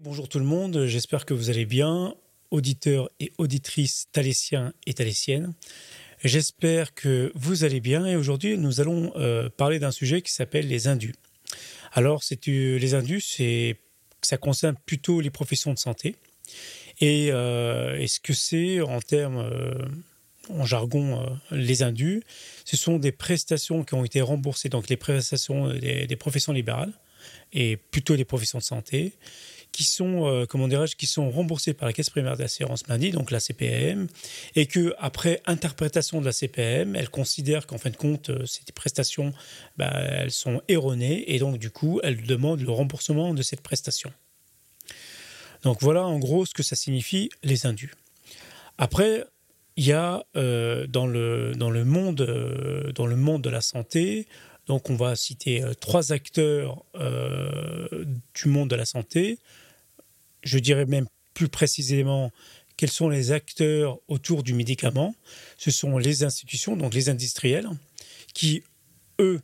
Bonjour tout le monde, j'espère que vous allez bien, auditeurs et auditrices thalésiens et thalésiennes. J'espère que vous allez bien et aujourd'hui nous allons euh, parler d'un sujet qui s'appelle les indus. Alors euh, les indus, ça concerne plutôt les professions de santé et, euh, ce que c'est en termes en jargon les indus, ce sont des prestations qui ont été remboursées donc les prestations des professions libérales et plutôt les professions de santé qui sont, euh, qui sont remboursés par la caisse primaire d'assurance maladie, donc la CPAM, et que après interprétation de la CPAM, elle considère qu'en fin de compte, euh, ces prestations, bah, elles sont erronées, et donc du coup, elle demande le remboursement de cette prestation. Donc voilà en gros ce que ça signifie les indus. Après, il y a euh, dans, le, dans, le monde, dans le monde de la santé, donc on va citer trois acteurs du monde de la santé je dirais même plus précisément quels sont les acteurs autour du médicament. Ce sont les institutions, donc les industriels, qui, eux,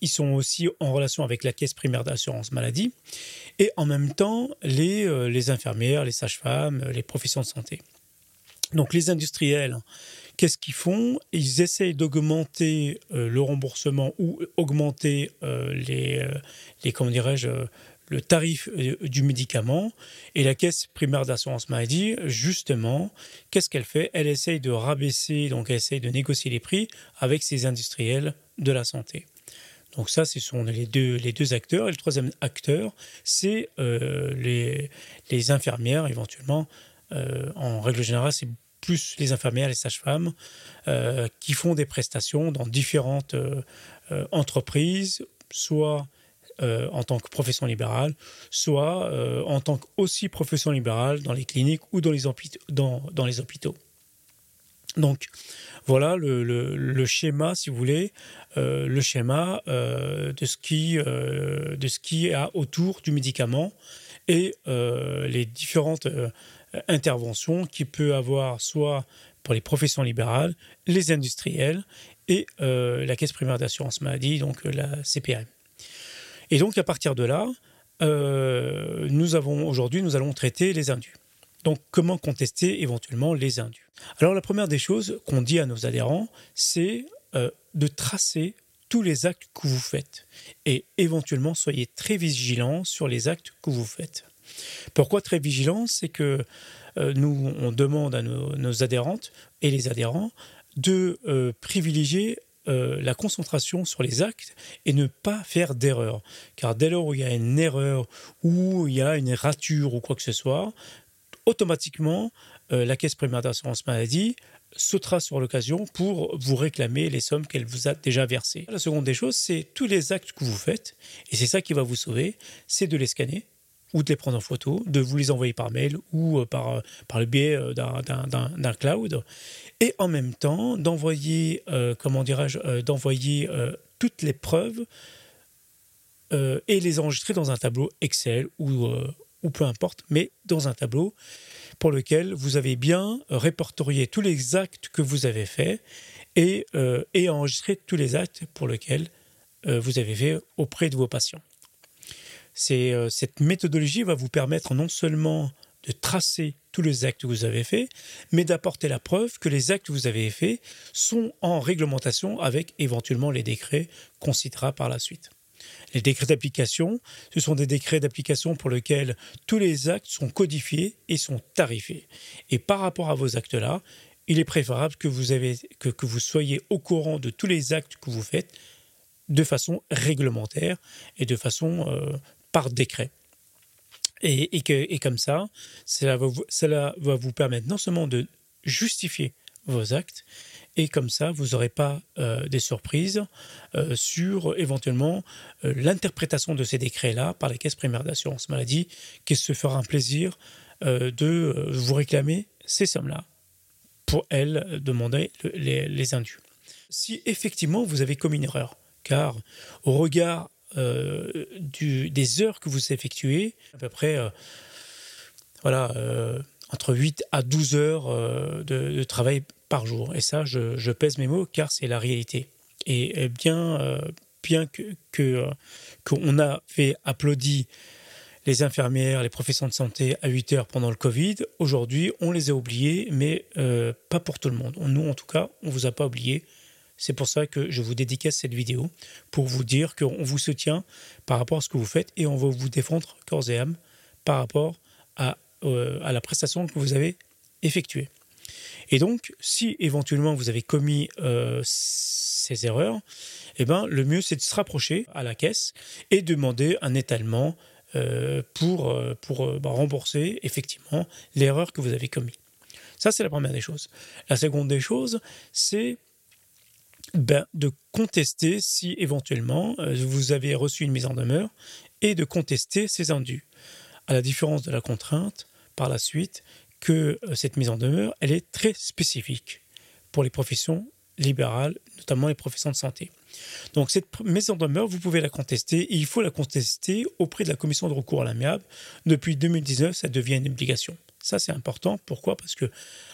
ils sont aussi en relation avec la caisse primaire d'assurance maladie, et en même temps les, euh, infirmières, les sages-femmes, les professions de santé. Donc les industriels, qu'est-ce qu'ils font? Ils essayent d'augmenter euh, le remboursement ou augmenter euh, les, les, comment dirais-je, le tarif euh, du médicament et la caisse primaire d'assurance maladie, justement, qu'est-ce qu'elle fait? Elle essaye de rabaisser, donc elle essaye de négocier les prix avec ses industriels de la santé. Donc ça, ce sont les deux, les deux acteurs. Et le troisième acteur, c'est euh, les, les, infirmières, éventuellement. Euh, en règle générale, c'est plus les infirmières, les sages-femmes, qui font des prestations dans différentes entreprises, soit euh, en tant que profession libérale, soit euh, en tant que aussi profession libérale dans les cliniques ou dans les, hôpitaux. Donc voilà le, schéma, si vous voulez, euh, le schéma de, ce qui, de qui autour du médicament et les différentes interventions qu'il peut avoir soit pour les professions libérales, les industriels et la caisse primaire d'assurance maladie, donc la CPM. Et donc, à partir de là, euh, nous avons aujourd'hui, nous allons traiter les indus. Donc, comment contester éventuellement les indus? Alors, la première des choses qu'on dit à nos adhérents, c'est euh, de tracer tous les actes que vous faites. Et éventuellement, soyez très vigilants sur les actes que vous faites. Pourquoi très vigilants? C'est que euh, nous, on demande à nos, nos, adhérentes et les adhérents de privilégier euh, la concentration sur les actes et ne pas faire d'erreur. Car dès lors où il y a une erreur ou il y a une rature ou quoi que ce soit, automatiquement, euh, la caisse primaire d'assurance maladie sautera sur l'occasion pour vous réclamer les sommes qu'elle vous a déjà versées. La seconde des choses, c'est tous les actes que vous faites, et c'est ça qui va vous sauver, c'est de les scanner ou de les prendre en photo, de vous les envoyer par mail ou euh, par, par le biais d'un cloud et en même temps d'envoyer, euh, comment dirais-je, euh, d'envoyer euh, toutes les preuves et les enregistrer dans un tableau Excel ou, ou peu importe, mais dans un tableau pour lequel vous avez bien répertorié tous les actes que vous avez faits et, et enregistré tous les actes pour lesquels vous avez fait auprès de vos patients. C'est, cette méthodologie va vous permettre non seulement de tracer tous les actes que vous avez faits, mais d'apporter la preuve que les actes que vous avez faits sont en réglementation avec éventuellement les décrets qu'on citera par la suite. Les décrets d'application, ce sont des décrets d'application pour lesquels tous les actes sont codifiés et sont tarifés. Et par rapport à vos actes-là, il est préférable que vous, avez, que, que vous soyez au courant de tous les actes que vous faites de façon réglementaire et de façon euh, par décret. Et, que, comme ça, cela va, vous, cela va vous permettre non seulement de justifier vos actes, et comme ça, vous n'aurez pas euh, des surprises euh, sur éventuellement euh, l'interprétation de ces décrets-là par la caisse primaire d'assurance maladie, qui se fera un plaisir de vous réclamer ces sommes-là pour elle demander les, les indus. Si effectivement vous avez commis une erreur, car au regard euh, des heures que vous effectuez, à peu près euh, voilà, euh, entre 8 à 12 heures de, travail par jour. Et ça, je, pèse mes mots car c'est la réalité. Et, bien, bien que qu'on a fait applaudir les infirmières, les professeurs de santé à 8 heures pendant le Covid. Aujourd'hui, on les a oubliés, mais pas pour tout le monde. Nous, en tout cas, on ne vous a pas oublié. C'est pour ça que je vous dédicace cette vidéo, pour vous dire qu'on vous soutient par rapport à ce que vous faites et on va vous défendre corps et âme par rapport à, euh, à la prestation que vous avez effectuée. Et donc, si éventuellement vous avez commis euh, ces erreurs, eh ben, le mieux c'est de se rapprocher à la caisse et demander un étalement euh, pour, pour bah, rembourser effectivement l'erreur que vous avez commise. Ça, c'est la première des choses. La seconde des choses, c'est ben, de contester si éventuellement vous avez reçu une mise en demeure et de contester ces indus. À la différence de la contrainte, par la suite, que euh, cette mise en demeure, elle est très spécifique pour les professions libérales, notamment les professions de santé. Donc cette mise en demeure, vous pouvez la contester et il faut la contester auprès de la commission de recours à l'amiable. Depuis 2019, ça devient une obligation. Ça, c'est important. Pourquoi? Parce que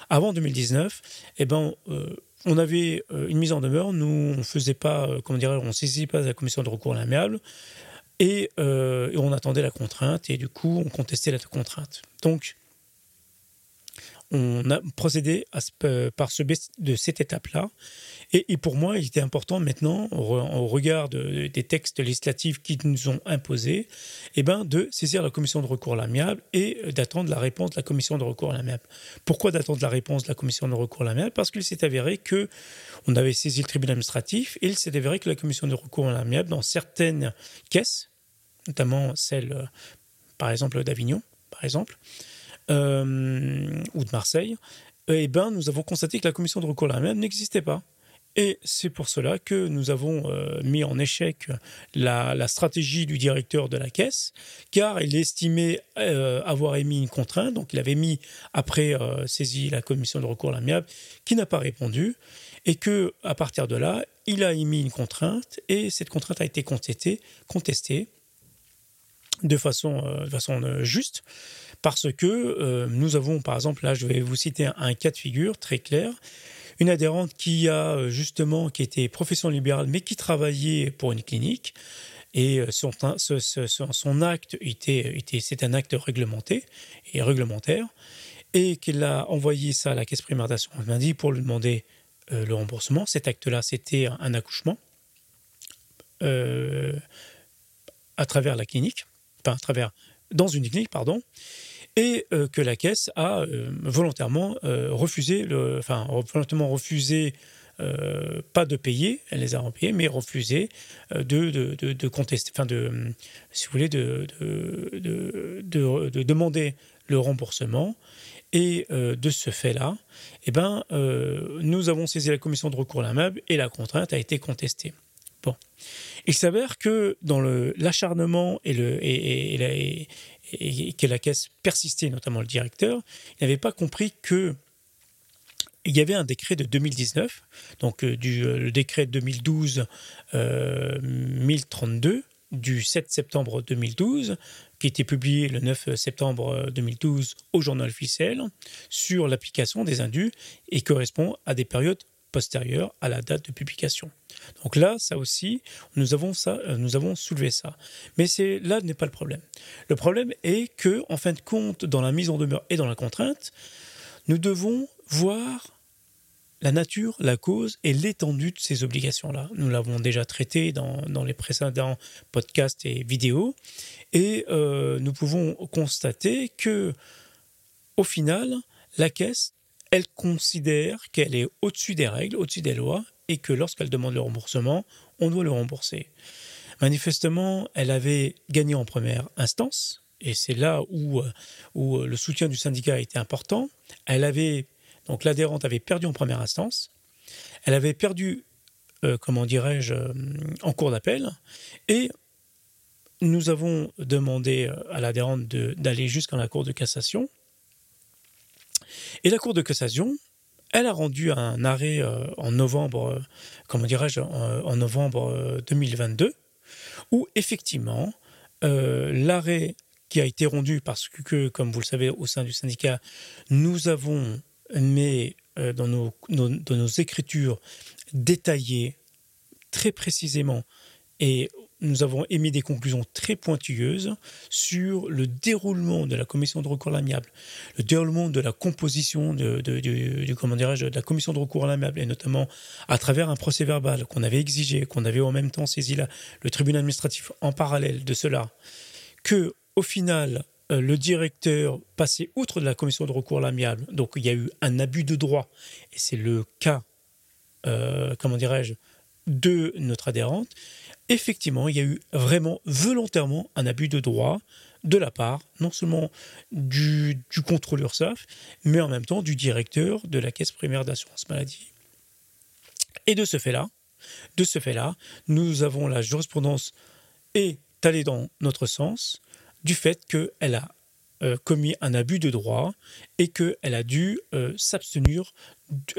avant 2019, eh ben, euh, on avait euh, une mise en demeure. Nous, on faisait pas, comment dirais on saisissait pas la commission de recours à l'amiable et, et, on attendait la contrainte et du coup, on contestait la contrainte. On a procédé à par ce de cette étape-là. Et, pour moi, il était important maintenant, au, regard des textes législatifs qui nous ont imposés, eh ben, de saisir la commission de recours à l'amiable et d'attendre la réponse de la commission de recours à l'amiable. Pourquoi d'attendre la réponse de la commission de recours à l'amiable? Parce qu'il s'est avéré que on avait saisi le tribunal administratif et il s'est avéré que la commission de recours à l'amiable, dans certaines caisses, notamment celle, par exemple, d'Avignon, par exemple, euh, ou de Marseille, eh ben, nous avons constaté que la commission de recours à même n'existait pas. Et c'est pour cela que nous avons euh, mis en échec la, stratégie du directeur de la caisse, car il estimait euh, avoir émis une contrainte, donc il avait mis après saisi la commission de recours à l'amiable, qui n'a pas répondu, et que à partir de là, il a émis une contrainte, et cette contrainte a été contestée, contestée de façon, de façon juste, parce que euh, nous avons, par exemple, là, je vais vous citer un, cas de figure très clair. Une adhérente qui a euh, justement, qui était profession libérale, mais qui travaillait pour une clinique, et euh, son, acte était, était c'est un acte réglementé et réglementaire, et qu'elle a envoyé ça à la caisse primaire d'assurance maladie pour lui demander le remboursement. Cet acte-là, c'était un, accouchement à travers la clinique, enfin à travers dans une clinique, pardon, et euh, que la caisse a euh, volontairement euh, refusé, le, enfin volontairement refusé, pas de payer, elle les a repayés, mais refusé de, contester, enfin de, si de, de, de, demander le remboursement. Et de ce fait-là, eh ben, nous avons saisi la commission de recours à l'amable et la contrainte a été contestée. Il s'avère que dans l'acharnement et, que la caisse persistait, notamment le directeur, il n'avait pas compris que il y avait un décret de 2019, donc euh, euh, le décret 2012 1032 euh, du 7 septembre 2012, qui était publié le 9 septembre 2012 au journal officiel, sur l'application des indus et correspond à des périodes postérieures à la date de publication. Donc là, ça aussi, nous avons, ça, euh, nous avons soulevé ça. Mais c'est là n'est pas le problème. Le problème est que, en fin de compte, dans la mise en demeure et dans la contrainte, nous devons voir la nature, la cause et l'étendue de ces obligations-là. Nous l'avons déjà traité dans, les précédents podcasts et vidéos, et euh, nous pouvons constater que, au final, la caisse, elle considère qu'elle est au-dessus des règles, au-dessus des lois, et que lorsqu'elle demande le remboursement, on doit le rembourser. Manifestement, elle avait gagné en première instance, et c'est là où, euh, euh, le soutien du syndicat a été important. Elle avait, donc l'adhérente avait perdu en première instance, elle avait perdu, euh, comment dirais-je, en cours d'appel, et nous avons demandé à l'adhérente d'aller jusqu'à la Cour de cassation. Et la Cour de cassation elle a rendu un arrêt euh, en novembre, euh, comment dirais-je, en, novembre 2022, euh, où effectivement l'arrêt qui a été rendu parce que, comme vous le savez, au sein du syndicat, nous avons mis dans nos, nos, écritures détaillées très précisément et nous avons émis des conclusions très pointilleuses sur le déroulement de la commission de recours à l'amiable, le déroulement de la composition de, la commission de recours à l'amiable, et notamment à travers un procès verbal qu'on avait exigé, qu'on avait en même temps saisi le tribunal administratif en parallèle de cela, que au final, euh, le directeur passait outre de la commission de recours à l'amiable, donc il y a eu un abus de droit, et c'est le cas, euh, comment dirais-je, de notre adhérente, effectivement, il y a eu vraiment volontairement un abus de droit de la part non seulement du, contrôleur SAF, mais en même temps du directeur de la caisse primaire d'assurance maladie. Et de ce fait-là, de ce fait-là, nous avons la jurisprudence est allée dans notre sens du fait qu'elle a euh, commis un abus de droit et qu'elle a dû euh, s'abstenir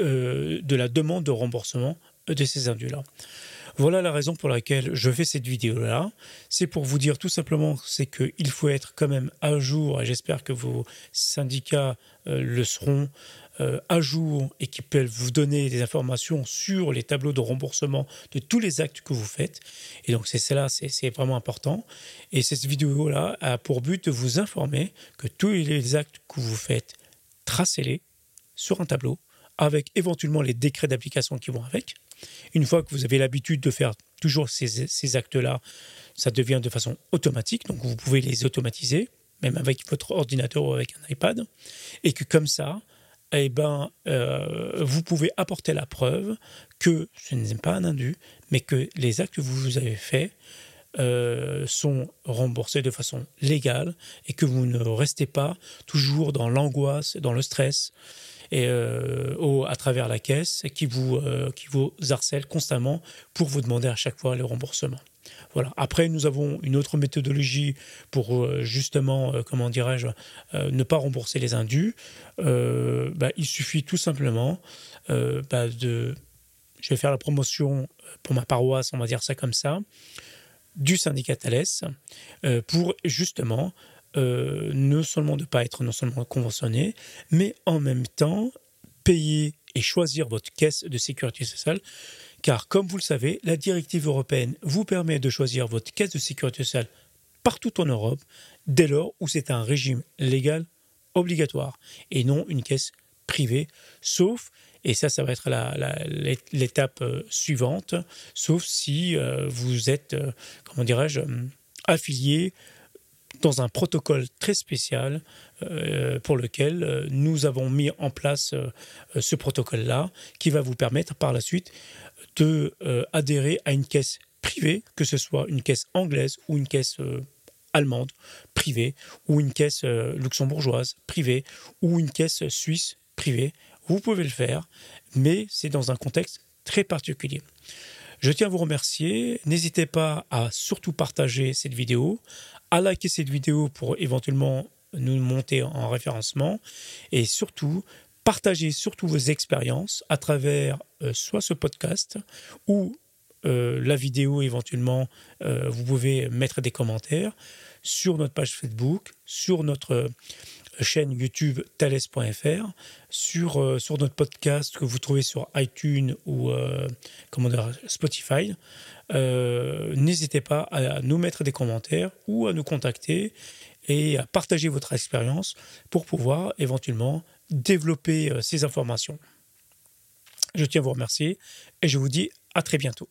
euh, de la demande de remboursement de ces indus-là. Voilà la raison pour laquelle je fais cette vidéo-là. C'est pour vous dire tout simplement c'est qu'il faut être quand même à jour, et j'espère que vos syndicats le seront, euh, à jour et qui peuvent vous donner des informations sur les tableaux de remboursement de tous les actes que vous faites. Et donc c'est cela, c'est vraiment important. Et cette vidéo-là a pour but de vous informer que tous les actes que vous faites, tracez-les sur un tableau avec éventuellement les décrets d'application qui vont avec. Une fois que vous avez l'habitude de faire toujours ces, actes-là, ça devient de façon automatique, donc vous pouvez les automatiser, même avec votre ordinateur ou avec un iPad, et que comme ça, eh ben, euh, vous pouvez apporter la preuve que ce n'est pas un indu, mais que les actes que vous avez faits euh, sont remboursés de façon légale et que vous ne restez pas toujours dans l'angoisse, dans le stress et euh, à travers la caisse qui vous, vous harcèle constamment pour vous demander à chaque fois le remboursement. Voilà. Après, nous avons une autre méthodologie pour euh, justement, euh, comment dirais-je, euh, ne pas rembourser les indus. Bah, il suffit tout simplement bah, de, je vais faire la promotion pour ma paroisse, on va dire ça comme ça, du syndicat Thales pour justement non seulement de ne pas être non seulement conventionné, mais en même temps payer et choisir votre caisse de sécurité sociale. Car, comme vous le savez, la directive européenne vous permet de choisir votre caisse de sécurité sociale partout en Europe, dès lors où c'est un régime légal obligatoire et non une caisse privée, sauf, et ça, ça va être l'étape euh, suivante, sauf si euh, vous êtes, euh, comment dirais-je, affilié dans un protocole très spécial pour lequel nous avons mis en place ce protocole-là qui va vous permettre par la suite de euh, adhérer à une caisse privée, que ce soit une caisse anglaise ou une caisse euh, allemande privée, ou une caisse euh, luxembourgeoise privée, ou une caisse suisse privée. Vous pouvez le faire, mais c'est dans un contexte très particulier. Je tiens à vous remercier. N'hésitez pas à surtout partager cette vidéo, à liker cette vidéo pour éventuellement nous monter en référencement et surtout partagez surtout vos expériences à travers euh, soit ce podcast ou euh, la vidéo éventuellement, euh, vous pouvez mettre des commentaires sur notre page Facebook, sur notre chaîne YouTube thales.fr, sur, sur notre podcast que vous trouvez sur iTunes ou comment dire, Spotify. N'hésitez pas à nous mettre des commentaires ou à nous contacter et à partager votre expérience pour pouvoir éventuellement développer euh, ces informations. Je tiens à vous remercier et je vous dis à très bientôt.